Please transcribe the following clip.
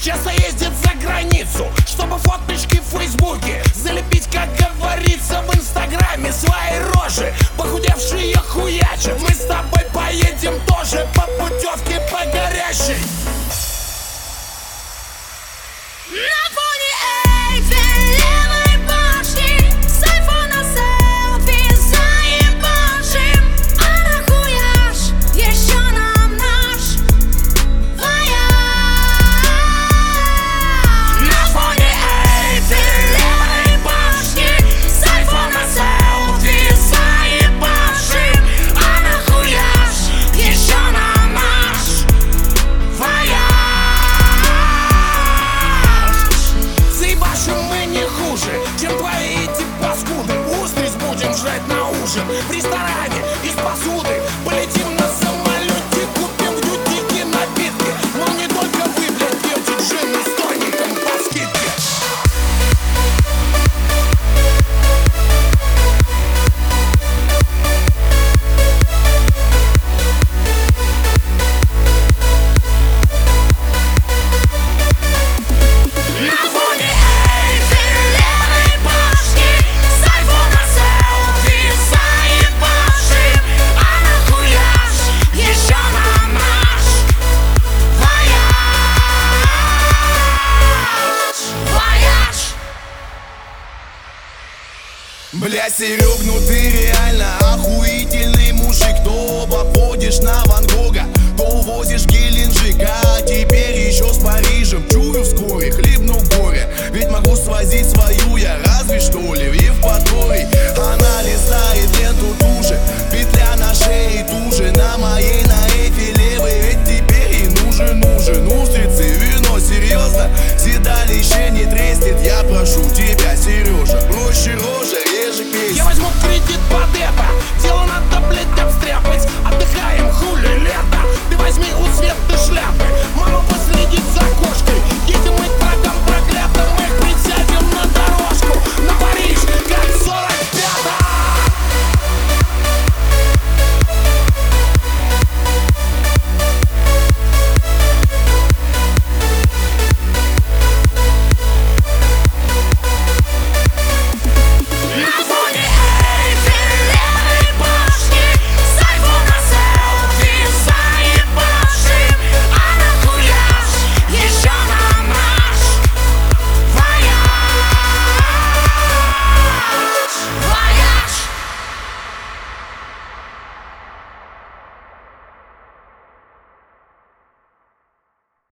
Часто ездит за границу, чтобы фоточки в фейсбуке Залепить, как говорится, в инстаграме свои рожи Похудевшие хуячат. будем ждать на ужин. В ресторане из посуды Бля, Серег, ну ты реально охуительный мужик, но обходишь на